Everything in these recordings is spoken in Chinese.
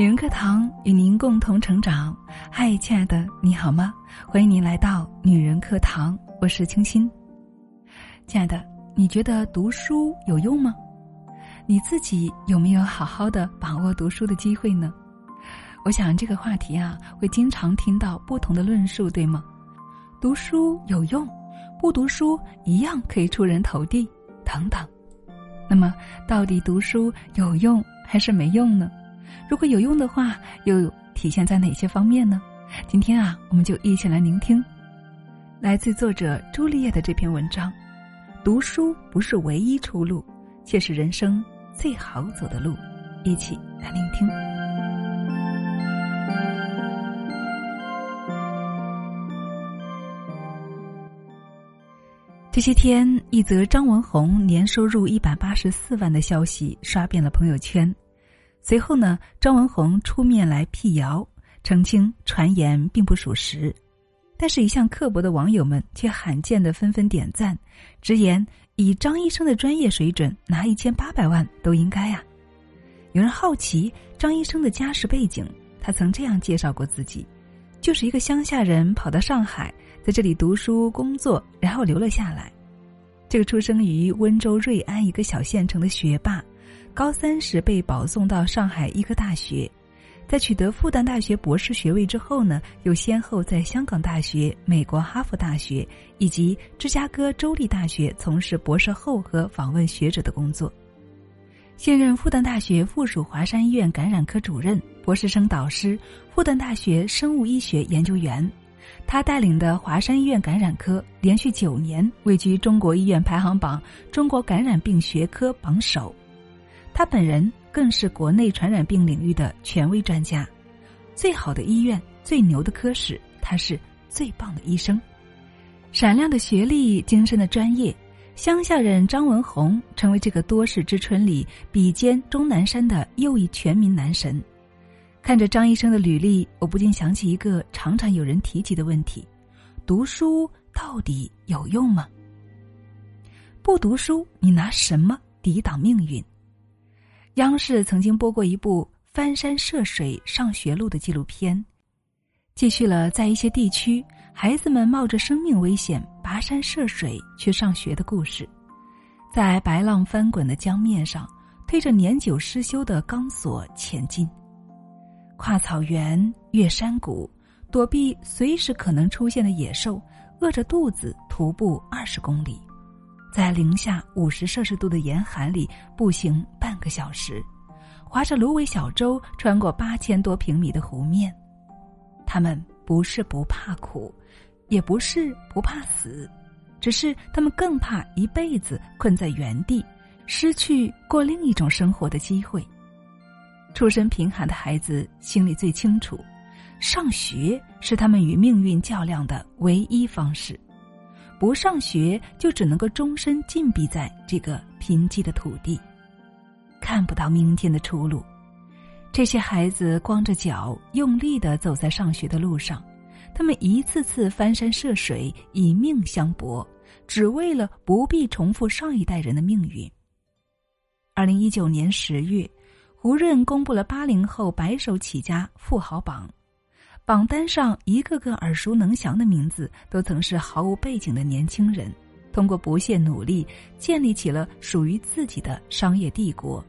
女人课堂与您共同成长。嗨，亲爱的，你好吗？欢迎您来到女人课堂，我是清新。亲爱的，你觉得读书有用吗？你自己有没有好好的把握读书的机会呢？我想这个话题啊，会经常听到不同的论述，对吗？读书有用，不读书一样可以出人头地，等等。那么，到底读书有用还是没用呢？如果有用的话，又体现在哪些方面呢？今天啊，我们就一起来聆听，来自作者朱丽叶的这篇文章。读书不是唯一出路，却是人生最好走的路。一起来聆听。这些天，一则张文红年收入一百八十四万的消息刷遍了朋友圈。随后呢，张文红出面来辟谣，澄清传言并不属实。但是，一向刻薄的网友们却罕见的纷纷点赞，直言以张医生的专业水准，拿一千八百万都应该啊。有人好奇张医生的家世背景，他曾这样介绍过自己：就是一个乡下人，跑到上海，在这里读书工作，然后留了下来。这个出生于温州瑞安一个小县城的学霸。高三时被保送到上海医科大学，在取得复旦大学博士学位之后呢，又先后在香港大学、美国哈佛大学以及芝加哥州立大学从事博士后和访问学者的工作。现任复旦大学附属华山医院感染科主任、博士生导师、复旦大学生物医学研究员。他带领的华山医院感染科连续九年位居中国医院排行榜中国感染病学科榜首。他本人更是国内传染病领域的权威专家，最好的医院、最牛的科室，他是最棒的医生。闪亮的学历、精深的专业，乡下人张文宏成为这个多事之春里比肩钟南山的又一全民男神。看着张医生的履历，我不禁想起一个常常有人提及的问题：读书到底有用吗？不读书，你拿什么抵挡命运？央视曾经播过一部翻山涉水上学路的纪录片，记叙了在一些地区孩子们冒着生命危险跋山涉水去上学的故事。在白浪翻滚的江面上，推着年久失修的钢索前进，跨草原，越山谷，躲避随时可能出现的野兽，饿着肚子徒步二十公里。在零下五十摄氏度的严寒里步行个小时，划着芦苇小舟穿过八千多平米的湖面，他们不是不怕苦，也不是不怕死，只是他们更怕一辈子困在原地，失去过另一种生活的机会。出身贫寒的孩子心里最清楚，上学是他们与命运较量的唯一方式。不上学，就只能够终身禁闭在这个贫瘠的土地，看不到明天的出路。这些孩子光着脚，用力的走在上学的路上，他们一次次翻山涉水，以命相搏，只为了不必重复上一代人的命运。二零一九年十月，胡润公布了八零后白手起家富豪榜。榜单上一个个耳熟能详的名字，都曾是毫无背景的年轻人，通过不懈努力建立起了属于自己的商业帝国。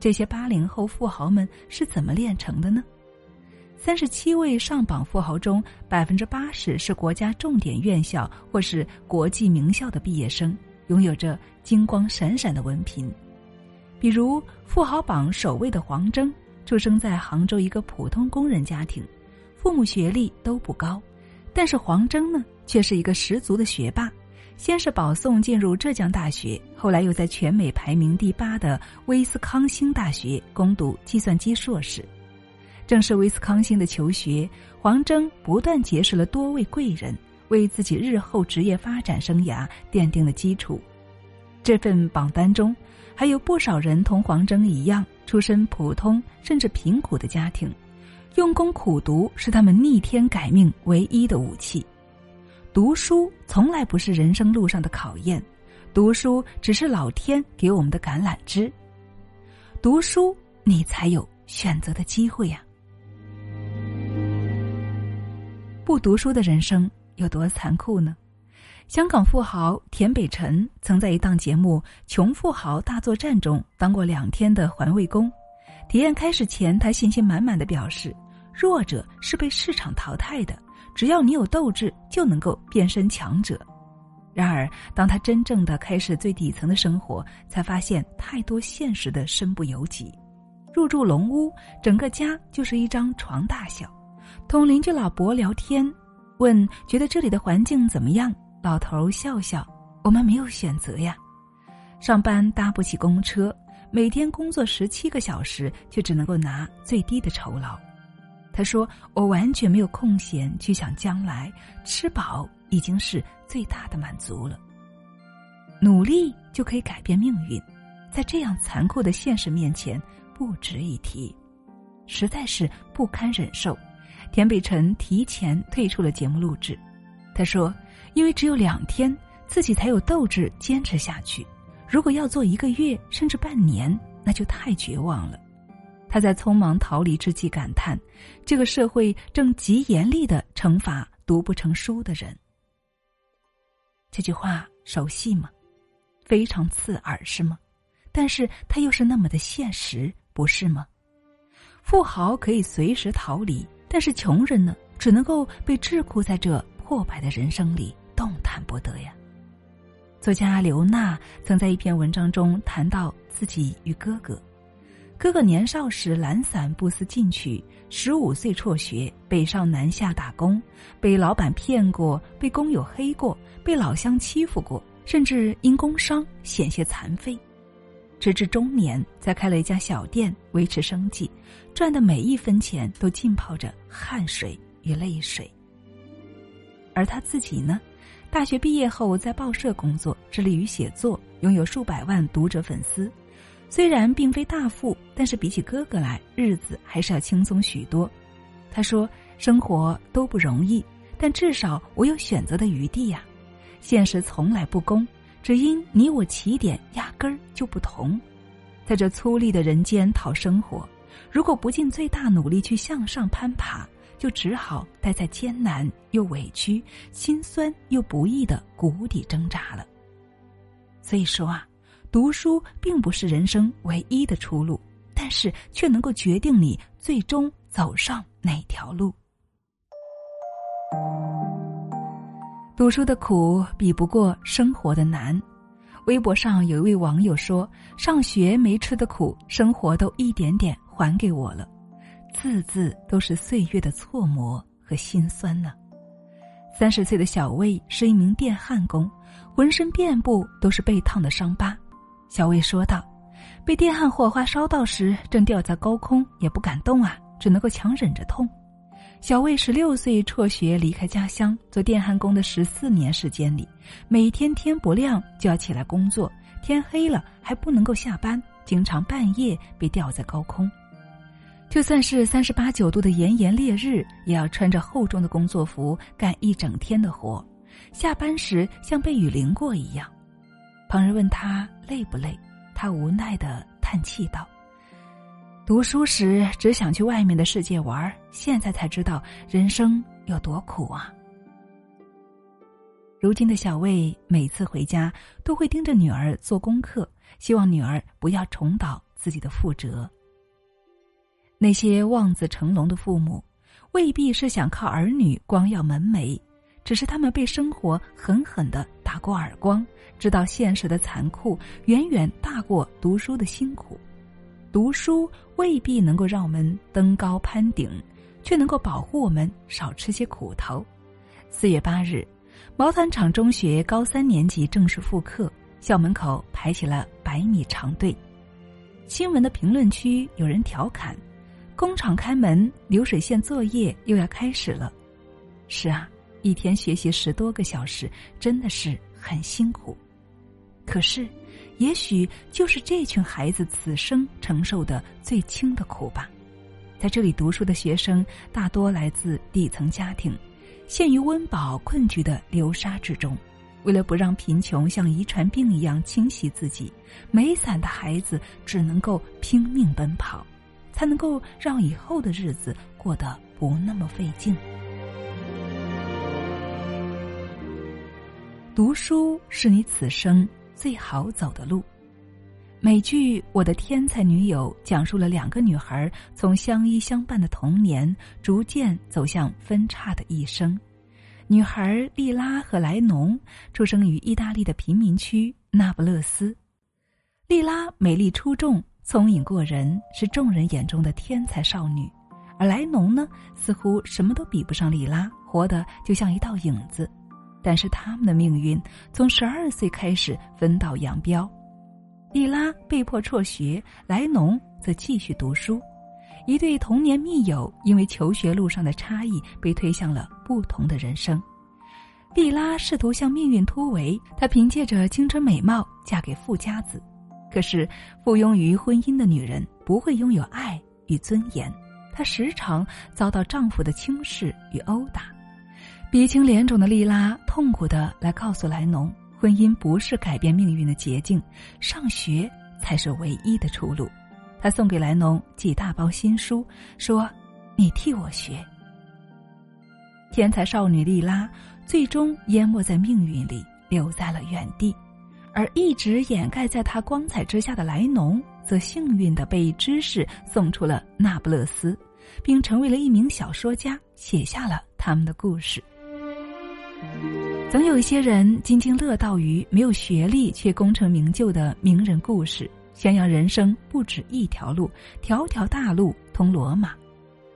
这些八零后富豪们是怎么炼成的呢？三十七位上榜富豪中，百分之八十是国家重点院校或是国际名校的毕业生，拥有着金光闪闪的文凭。比如富豪榜首位的黄峥，出生在杭州一个普通工人家庭。父母学历都不高，但是黄峥呢，却是一个十足的学霸。先是保送进入浙江大学，后来又在全美排名第八的威斯康星大学攻读计算机硕士。正是威斯康星的求学，黄峥不断结识了多位贵人，为自己日后职业发展生涯奠定了基础。这份榜单中，还有不少人同黄峥一样，出身普通甚至贫苦的家庭。用功苦读是他们逆天改命唯一的武器。读书从来不是人生路上的考验，读书只是老天给我们的橄榄枝。读书，你才有选择的机会呀。不读书的人生有多残酷呢？香港富豪田北辰曾在一档节目《穷富豪大作战》中当过两天的环卫工。体验开始前，他信心满满的表示：“弱者是被市场淘汰的，只要你有斗志，就能够变身强者。”然而，当他真正的开始最底层的生活，才发现太多现实的身不由己。入住龙屋，整个家就是一张床大小。同邻居老伯聊天，问觉得这里的环境怎么样？老头笑笑：“我们没有选择呀，上班搭不起公车，每天工作十七个小时，却只能够拿最低的酬劳。”他说：“我完全没有空闲去想将来，吃饱已经是最大的满足了。努力就可以改变命运，在这样残酷的现实面前，不值一提，实在是不堪忍受。”田北辰提前退出了节目录制，他说。因为只有两天，自己才有斗志坚持下去。如果要做一个月甚至半年，那就太绝望了。他在匆忙逃离之际感叹：“这个社会正极严厉的惩罚读不成书的人。”这句话熟悉吗？非常刺耳，是吗？但是他又是那么的现实，不是吗？富豪可以随时逃离，但是穷人呢，只能够被桎梏在这破败的人生里。动弹不得呀。作家刘娜曾在一篇文章中谈到自己与哥哥：哥哥年少时懒散不思进取，十五岁辍学，北上南下打工，被老板骗过，被工友黑过，被老乡欺负过，甚至因工伤险些残废，直至中年才开了一家小店维持生计，赚的每一分钱都浸泡着汗水与泪水。而他自己呢？大学毕业后，在报社工作，致力于写作，拥有数百万读者粉丝。虽然并非大富，但是比起哥哥来，日子还是要轻松许多。他说：“生活都不容易，但至少我有选择的余地呀。现实从来不公，只因你我起点压根儿就不同。在这粗粝的人间讨生活，如果不尽最大努力去向上攀爬。”就只好待在艰难又委屈、心酸又不易的谷底挣扎了。所以说啊，读书并不是人生唯一的出路，但是却能够决定你最终走上哪条路。读书的苦比不过生活的难。微博上有一位网友说：“上学没吃的苦，生活都一点点还给我了。”字字都是岁月的错磨和心酸呢。三十岁的小魏是一名电焊工，浑身遍布都是被烫的伤疤。小魏说道：“被电焊火花烧到时，正吊在高空，也不敢动啊，只能够强忍着痛。”小魏十六岁辍学离开家乡，做电焊工的十四年时间里，每天天不亮就要起来工作，天黑了还不能够下班，经常半夜被吊在高空。就算是三十八九度的炎炎烈日，也要穿着厚重的工作服干一整天的活，下班时像被雨淋过一样。旁人问他累不累，他无奈的叹气道：“读书时只想去外面的世界玩，现在才知道人生有多苦啊。”如今的小魏每次回家都会盯着女儿做功课，希望女儿不要重蹈自己的覆辙。那些望子成龙的父母，未必是想靠儿女光耀门楣，只是他们被生活狠狠的打过耳光，知道现实的残酷远远大过读书的辛苦。读书未必能够让我们登高攀顶，却能够保护我们少吃些苦头。四月八日，毛坦厂中学高三年级正式复课，校门口排起了百米长队。新闻的评论区有人调侃。工厂开门，流水线作业又要开始了。是啊，一天学习十多个小时，真的是很辛苦。可是，也许就是这群孩子此生承受的最轻的苦吧。在这里读书的学生大多来自底层家庭，陷于温饱困局的流沙之中。为了不让贫穷像遗传病一样侵袭自己，没伞的孩子只能够拼命奔跑。才能够让以后的日子过得不那么费劲。读书是你此生最好走的路。美剧《我的天才女友》讲述了两个女孩从相依相伴的童年，逐渐走向分叉的一生。女孩莉拉和莱农出生于意大利的贫民区那不勒斯。莉拉美丽出众，聪颖过人，是众人眼中的天才少女；而莱农呢，似乎什么都比不上莉拉，活得就像一道影子。但是他们的命运从十二岁开始分道扬镳，莉拉被迫辍学，莱农则继续读书。一对童年密友因为求学路上的差异被推向了不同的人生。莉拉试图向命运突围，她凭借着青春美貌嫁给富家子。可是，附庸于婚姻的女人不会拥有爱与尊严，她时常遭到丈夫的轻视与殴打。鼻青脸肿的莉拉痛苦的来告诉莱农，婚姻不是改变命运的捷径，上学才是唯一的出路。他送给莱农几大包新书，说：“你替我学。”天才少女莉拉最终淹没在命运里，留在了原地，而一直掩盖在她光彩之下的莱农，则幸运的被知识送出了那不勒斯，并成为了一名小说家，写下了他们的故事。总有一些人津津乐道于没有学历却功成名就的名人故事，宣扬人生不止一条路，条条大路通罗马。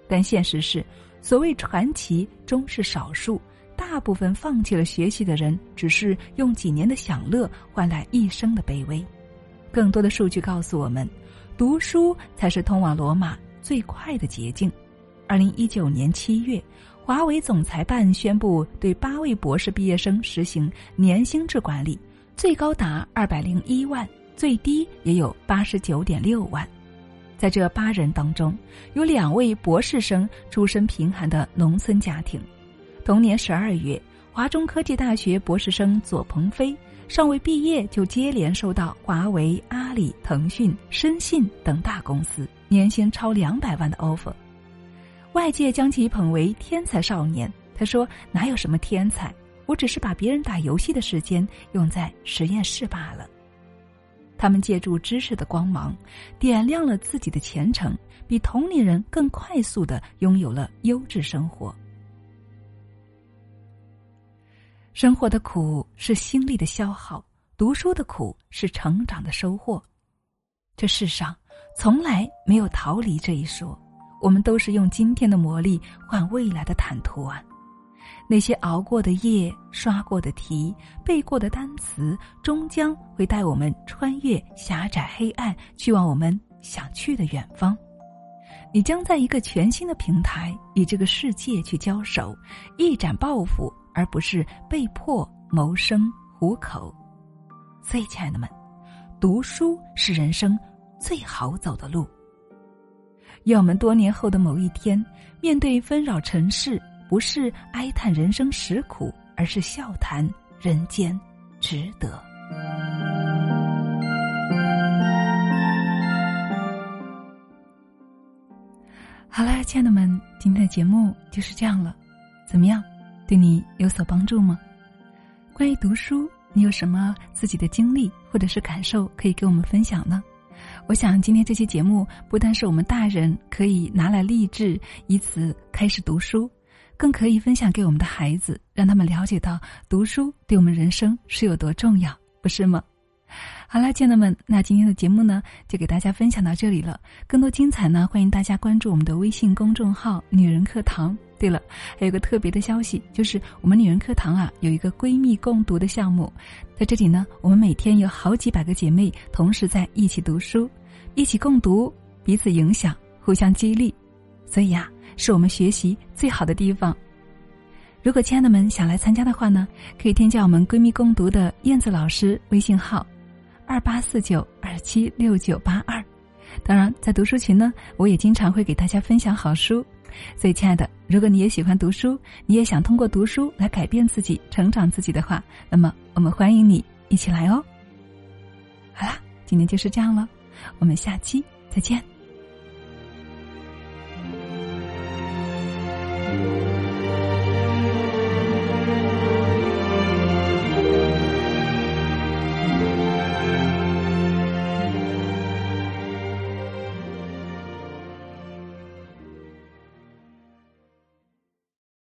但现实是，所谓传奇终是少数，大部分放弃了学习的人，只是用几年的享乐换来一生的卑微。更多的数据告诉我们，读书才是通往罗马最快的捷径。二零一九年七月。华为总裁办宣布，对八位博士毕业生实行年薪制管理，最高达二百零一万，最低也有八十九点六万。在这八人当中，有两位博士生出身贫寒的农村家庭。同年十二月，华中科技大学博士生左鹏飞尚未毕业，就接连收到华为、阿里、腾讯、申信等大公司年薪超两百万的 offer。外界将其捧为天才少年。他说：“哪有什么天才？我只是把别人打游戏的时间用在实验室罢了。”他们借助知识的光芒，点亮了自己的前程，比同龄人更快速的拥有了优质生活。生活的苦是心力的消耗，读书的苦是成长的收获。这世上从来没有逃离这一说。我们都是用今天的磨砺换未来的坦途啊！那些熬过的夜、刷过的题、背过的单词，终将会带我们穿越狭窄黑暗，去往我们想去的远方。你将在一个全新的平台与这个世界去交手，一展抱负，而不是被迫谋生糊口。所以，亲爱的们，读书是人生最好走的路。愿我们多年后的某一天，面对纷扰尘世，不是哀叹人生实苦，而是笑谈人间值得。好了，亲爱的们，今天的节目就是这样了，怎么样？对你有所帮助吗？关于读书，你有什么自己的经历或者是感受可以给我们分享呢？我想，今天这期节目不单是我们大人可以拿来励志，以此开始读书，更可以分享给我们的孩子，让他们了解到读书对我们人生是有多重要，不是吗？好了，亲爱的们，那今天的节目呢，就给大家分享到这里了。更多精彩呢，欢迎大家关注我们的微信公众号“女人课堂”。对了，还有个特别的消息，就是我们女人课堂啊，有一个闺蜜共读的项目，在这里呢，我们每天有好几百个姐妹同时在一起读书，一起共读，彼此影响，互相激励，所以呀，是我们学习最好的地方。如果亲爱的们想来参加的话呢，可以添加我们闺蜜共读的燕子老师微信号。二八四九二七六九八二，当然，在读书群呢，我也经常会给大家分享好书。所以，亲爱的，如果你也喜欢读书，你也想通过读书来改变自己、成长自己的话，那么我们欢迎你一起来哦。好啦，今天就是这样了，我们下期再见。